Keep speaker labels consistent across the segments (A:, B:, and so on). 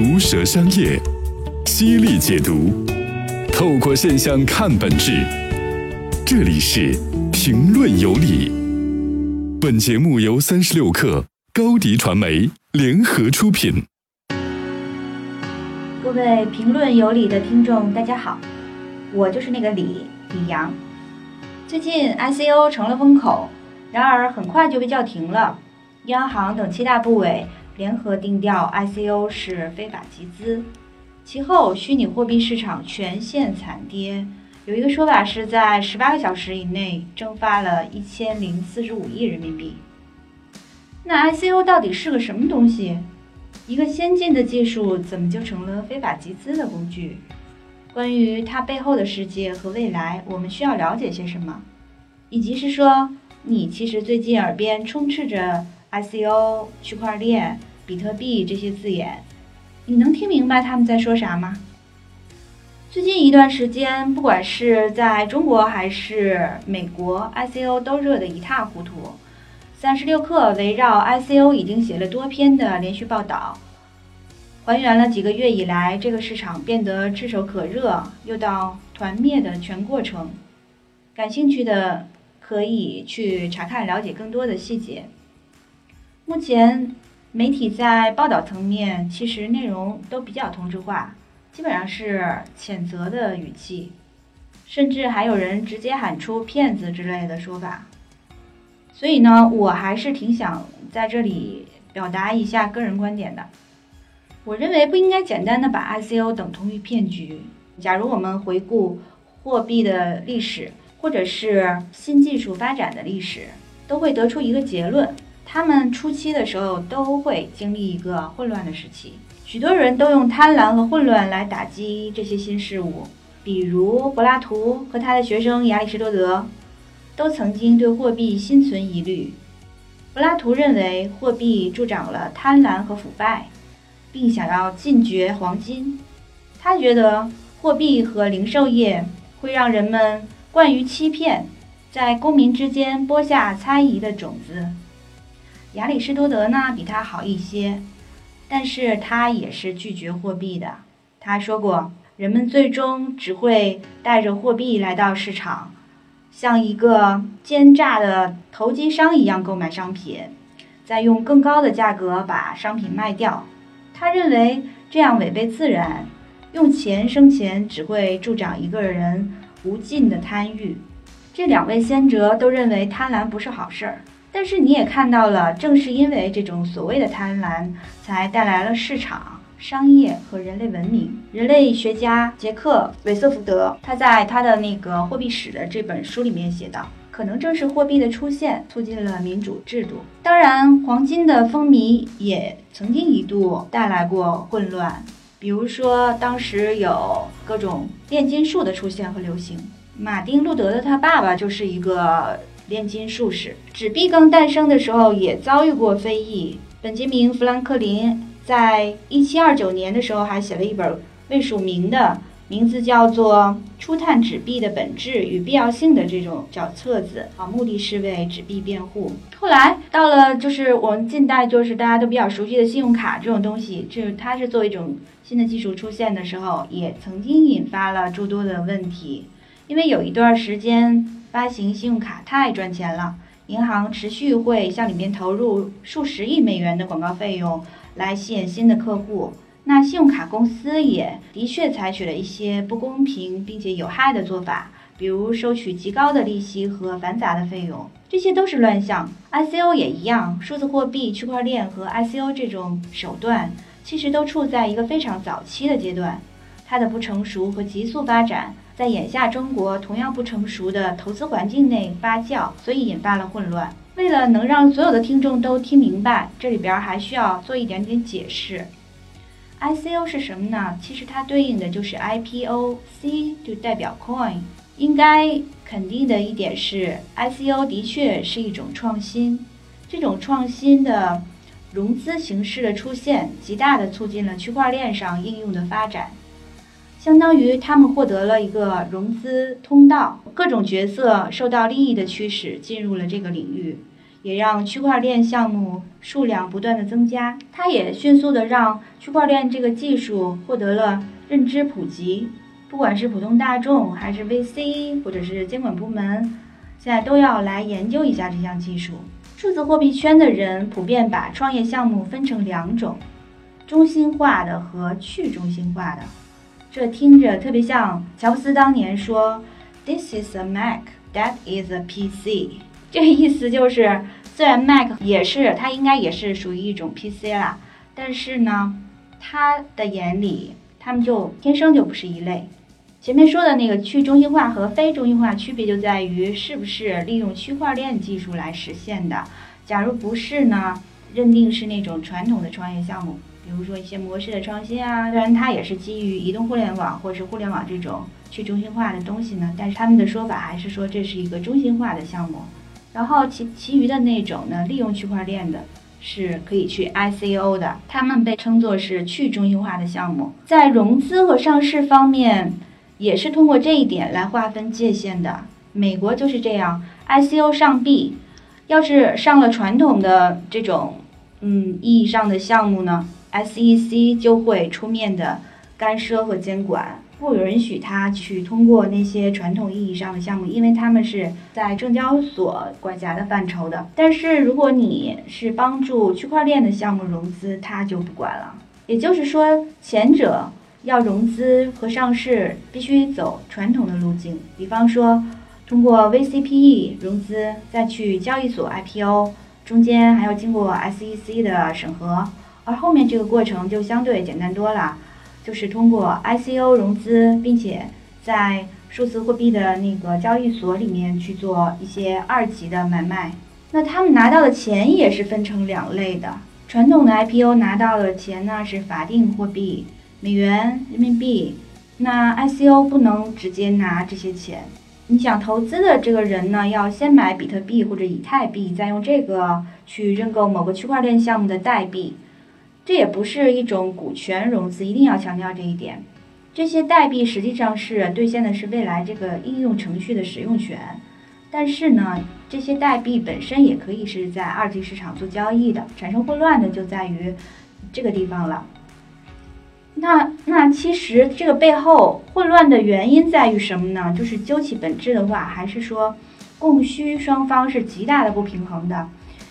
A: 毒舌商业，犀利解读，透过现象看本质。这里是评论有理。本节目由三十六克高迪传媒联合出品。
B: 各位评论有理的听众，大家好，我就是那个李李阳。最近 ICO 成了风口，然而很快就被叫停了。央行等七大部委联合定调 ICO 是非法集资，其后虚拟货币市场全线惨跌。有一个说法是在十八个小时以内蒸发了一千零四十五亿人民币。那 ICO 到底是个什么东西？一个先进的技术怎么就成了非法集资的工具？关于它背后的世界和未来，我们需要了解些什么？以及是说，你其实最近耳边充斥着 ICO、区块链、比特币这些字眼，你能听明白他们在说啥吗？最近一段时间，不管是在中国还是美国，ICO 都热得一塌糊涂。三十六氪围绕 ICO 已经写了多篇的连续报道，还原了几个月以来这个市场变得炙手可热又到团灭的全过程。感兴趣的可以去查看了解更多的细节。目前媒体在报道层面其实内容都比较同质化，基本上是谴责的语气，甚至还有人直接喊出“骗子”之类的说法。所以呢，我还是挺想在这里表达一下个人观点的。我认为不应该简单的把 ICO 等同于骗局。假如我们回顾货币的历史，或者是新技术发展的历史，都会得出一个结论：他们初期的时候都会经历一个混乱的时期。许多人都用贪婪和混乱来打击这些新事物，比如柏拉图和他的学生亚里士多德。都曾经对货币心存疑虑。柏拉图认为货币助长了贪婪和腐败，并想要禁绝黄金。他觉得货币和零售业会让人们惯于欺骗，在公民之间播下猜疑的种子。亚里士多德呢，比他好一些，但是他也是拒绝货币的。他说过，人们最终只会带着货币来到市场。像一个奸诈的投机商一样购买商品，再用更高的价格把商品卖掉。他认为这样违背自然，用钱生钱只会助长一个人无尽的贪欲。这两位先哲都认为贪婪不是好事儿，但是你也看到了，正是因为这种所谓的贪婪，才带来了市场。商业和人类文明，人类学家杰克韦瑟福德他在他的那个货币史的这本书里面写道，可能正是货币的出现促进了民主制度。当然，黄金的风靡也曾经一度带来过混乱，比如说当时有各种炼金术的出现和流行。马丁路德的他爸爸就是一个炼金术士。纸币刚诞生的时候也遭遇过非议。本杰明富兰克林。在一七二九年的时候，还写了一本未署名的，名字叫做《初探纸币的本质与必要性》的这种小册子啊，目的是为纸币辩护。后来到了就是我们近代，就是大家都比较熟悉的信用卡这种东西，就是它是作为一种新的技术出现的时候，也曾经引发了诸多的问题。因为有一段时间发行信用卡太赚钱了，银行持续会向里面投入数十亿美元的广告费用。来吸引新的客户，那信用卡公司也的确采取了一些不公平并且有害的做法，比如收取极高的利息和繁杂的费用，这些都是乱象。ICO 也一样，数字货币、区块链和 ICO 这种手段其实都处在一个非常早期的阶段，它的不成熟和急速发展，在眼下中国同样不成熟的投资环境内发酵，所以引发了混乱。为了能让所有的听众都听明白，这里边还需要做一点点解释。ICO 是什么呢？其实它对应的就是 IPO，C 就代表 Coin。应该肯定的一点是，ICO 的确是一种创新。这种创新的融资形式的出现，极大的促进了区块链上应用的发展。相当于他们获得了一个融资通道，各种角色受到利益的驱使进入了这个领域。也让区块链项目数量不断的增加。它也迅速的让区块链这个技术获得了认知普及，不管是普通大众还是 VC 或者是监管部门，现在都要来研究一下这项技术。数字货币圈的人普遍把创业项目分成两种：中心化的和去中心化的。这听着特别像乔布斯当年说：“This is a Mac, that is a PC。”这个意思就是，虽然 Mac 也是它应该也是属于一种 PC 啦，但是呢，他的眼里，他们就天生就不是一类。前面说的那个去中心化和非中心化区别就在于是不是利用区块链技术来实现的。假如不是呢，认定是那种传统的创业项目。比如说一些模式的创新啊，虽然它也是基于移动互联网或是互联网这种去中心化的东西呢，但是他们的说法还是说这是一个中心化的项目。然后其其余的那种呢，利用区块链的是可以去 ICO 的，他们被称作是去中心化的项目。在融资和上市方面，也是通过这一点来划分界限的。美国就是这样，ICO 上币，要是上了传统的这种嗯意义上的项目呢？SEC 就会出面的干涉和监管，不允许他去通过那些传统意义上的项目，因为他们是在证交所管辖的范畴的。但是如果你是帮助区块链的项目融资，他就不管了。也就是说，前者要融资和上市必须走传统的路径，比方说通过 VCPE 融资，再去交易所 IPO，中间还要经过 SEC 的审核。而后面这个过程就相对简单多了，就是通过 ICO 融资，并且在数字货币的那个交易所里面去做一些二级的买卖。那他们拿到的钱也是分成两类的，传统的 IPO 拿到的钱呢是法定货币，美元、人民币。那 ICO 不能直接拿这些钱，你想投资的这个人呢，要先买比特币或者以太币，再用这个去认购某个区块链项目的代币。这也不是一种股权融资，一定要强调这一点。这些代币实际上是兑现的是未来这个应用程序的使用权，但是呢，这些代币本身也可以是在二级市场做交易的。产生混乱的就在于这个地方了。那那其实这个背后混乱的原因在于什么呢？就是究其本质的话，还是说供需双方是极大的不平衡的，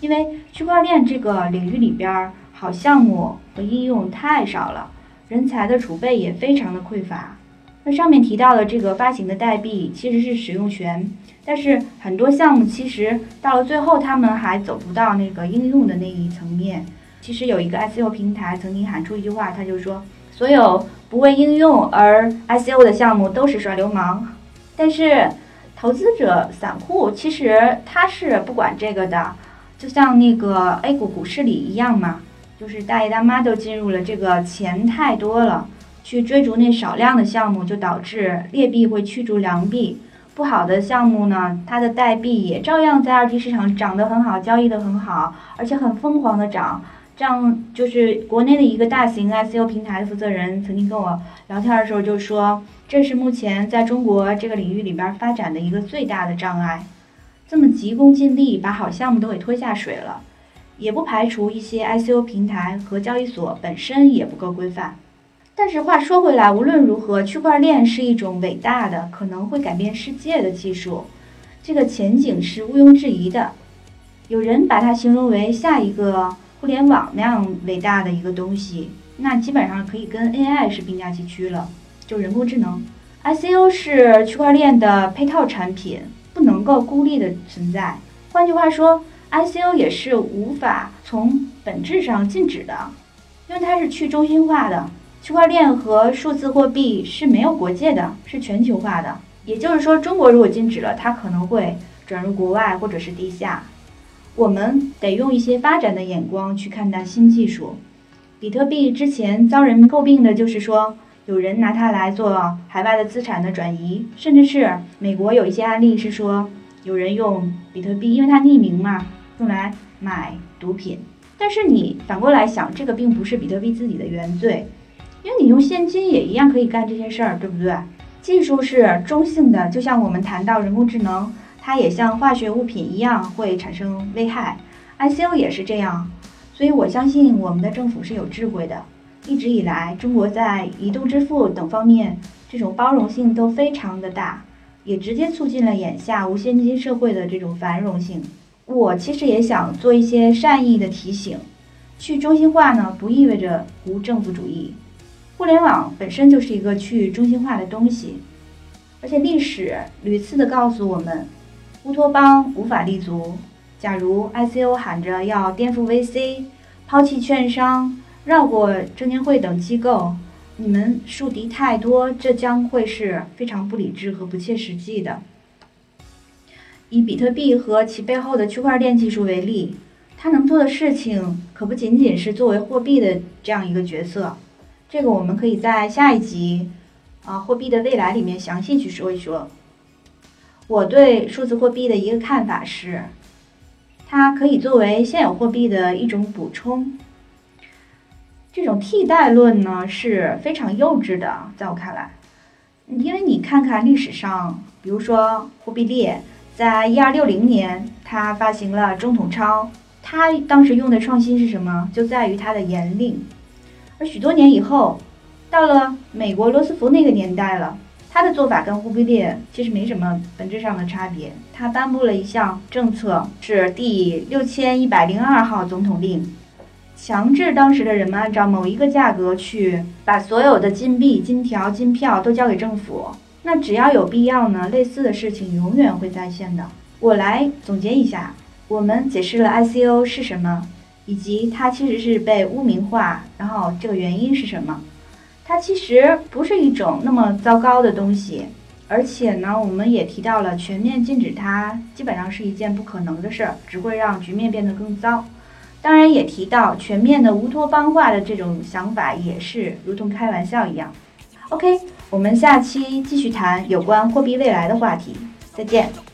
B: 因为区块链这个领域里边儿。好项目和应用太少了，人才的储备也非常的匮乏。那上面提到的这个发行的代币其实是使用权，但是很多项目其实到了最后，他们还走不到那个应用的那一层面。其实有一个 ICO 平台曾经喊出一句话，他就说：所有不为应用而 ICO 的项目都是耍流氓。但是投资者散户其实他是不管这个的，就像那个 A 股股市里一样嘛。就是大爷大妈都进入了这个钱太多了，去追逐那少量的项目，就导致劣币会驱逐良币。不好的项目呢，它的代币也照样在二级市场涨得很好，交易得很好，而且很疯狂的涨。这样就是国内的一个大型 ICO 平台的负责人曾经跟我聊天的时候就说，这是目前在中国这个领域里边发展的一个最大的障碍。这么急功近利，把好项目都给拖下水了。也不排除一些 ICO 平台和交易所本身也不够规范。但是话说回来，无论如何，区块链是一种伟大的、可能会改变世界的技术，这个前景是毋庸置疑的。有人把它形容为下一个互联网那样伟大的一个东西，那基本上可以跟 AI 是并驾齐驱了，就人工智能。ICO 是区块链的配套产品，不能够孤立的存在。换句话说。ICO 也是无法从本质上禁止的，因为它是去中心化的。区块链和数字货币是没有国界的，是全球化的。也就是说，中国如果禁止了，它可能会转入国外或者是地下。我们得用一些发展的眼光去看待新技术。比特币之前遭人诟病的就是说，有人拿它来做海外的资产的转移，甚至是美国有一些案例是说，有人用比特币，因为它匿名嘛。用来买毒品，但是你反过来想，这个并不是比特币自己的原罪，因为你用现金也一样可以干这些事儿，对不对？技术是中性的，就像我们谈到人工智能，它也像化学物品一样会产生危害。ICO 也是这样，所以我相信我们的政府是有智慧的。一直以来，中国在移动支付等方面这种包容性都非常的大，也直接促进了眼下无现金社会的这种繁荣性。我其实也想做一些善意的提醒：去中心化呢，不意味着无政府主义。互联网本身就是一个去中心化的东西，而且历史屡次的告诉我们，乌托邦无法立足。假如 ICO 喊着要颠覆 VC、抛弃券商、绕过证监会等机构，你们树敌太多，这将会是非常不理智和不切实际的。以比特币和其背后的区块链技术为例，它能做的事情可不仅仅是作为货币的这样一个角色。这个我们可以在下一集啊货币的未来里面详细去说一说。我对数字货币的一个看法是。它可以作为现有货币的一种补充，这种替代论呢是非常幼稚的，在我看来，因为你看看历史上，比如说货币猎，在一二六零年，他发行了中统钞，他当时用的创新是什么？就在于他的严令，而许多年以后，到了美国罗斯福那个年代了。他的做法跟忽必烈其实没什么本质上的差别。他颁布了一项政策，是第六千一百零二号总统令，强制当时的人们按照某一个价格去把所有的金币、金条、金票都交给政府。那只要有必要呢，类似的事情永远会再现的。我来总结一下，我们解释了 ICO 是什么，以及它其实是被污名化，然后这个原因是什么。它其实不是一种那么糟糕的东西，而且呢，我们也提到了全面禁止它，基本上是一件不可能的事儿，只会让局面变得更糟。当然，也提到全面的乌托邦化的这种想法也是如同开玩笑一样。OK，我们下期继续谈有关货币未来的话题，再见。